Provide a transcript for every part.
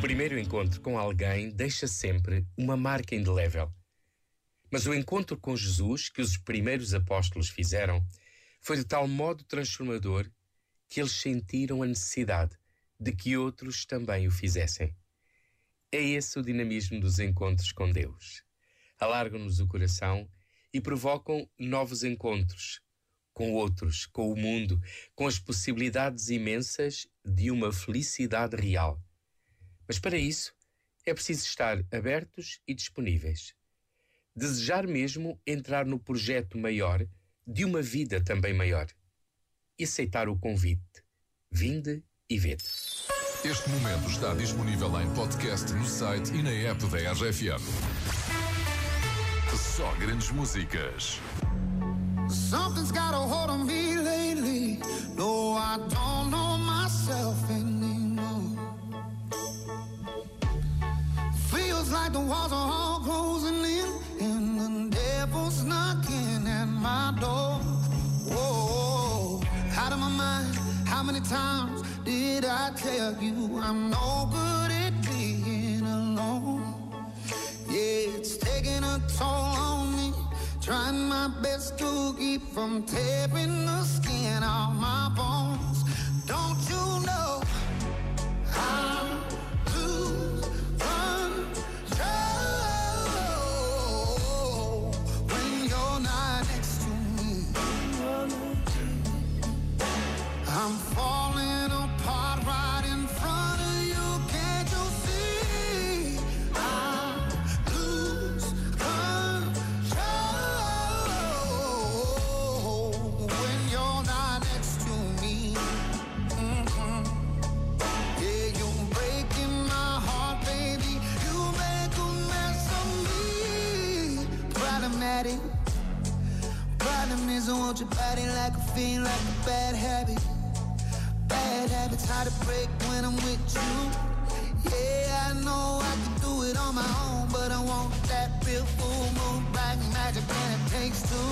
primeiro encontro com alguém deixa sempre uma marca indelével. Mas o encontro com Jesus que os primeiros apóstolos fizeram foi de tal modo transformador que eles sentiram a necessidade de que outros também o fizessem. É esse o dinamismo dos encontros com Deus. Alargam-nos o coração e provocam novos encontros com outros, com o mundo, com as possibilidades imensas de uma felicidade real. Mas para isso é preciso estar abertos e disponíveis. Desejar mesmo entrar no projeto maior de uma vida também maior. E aceitar o convite. Vinde e vede. Este momento está disponível em podcast no site e na app da RFM. Só grandes músicas. Something's got a hold on me lately. No, I don't know myself anymore. Like the walls are all closing in, and the devil's knocking at my door. Whoa, out of my mind. How many times did I tell you I'm no good at being alone? Yeah, it's taking a toll on me. Trying my best to keep from tearing the skin off my bones. Don't you know? Problematic. Problem is, I want your body like a fiend, like a bad habit. Bad habits hard to break when I'm with you. Yeah, I know I can do it on my own, but I want that real full moon, black magic, and it takes two.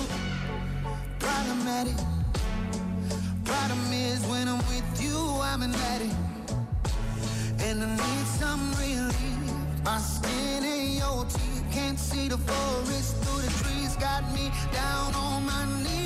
Problematic. Problem is, when I'm with you, I'm an addict, and I need some relief. My skin ain't your teeth, can't see the forest down on my knees,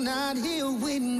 not here with me.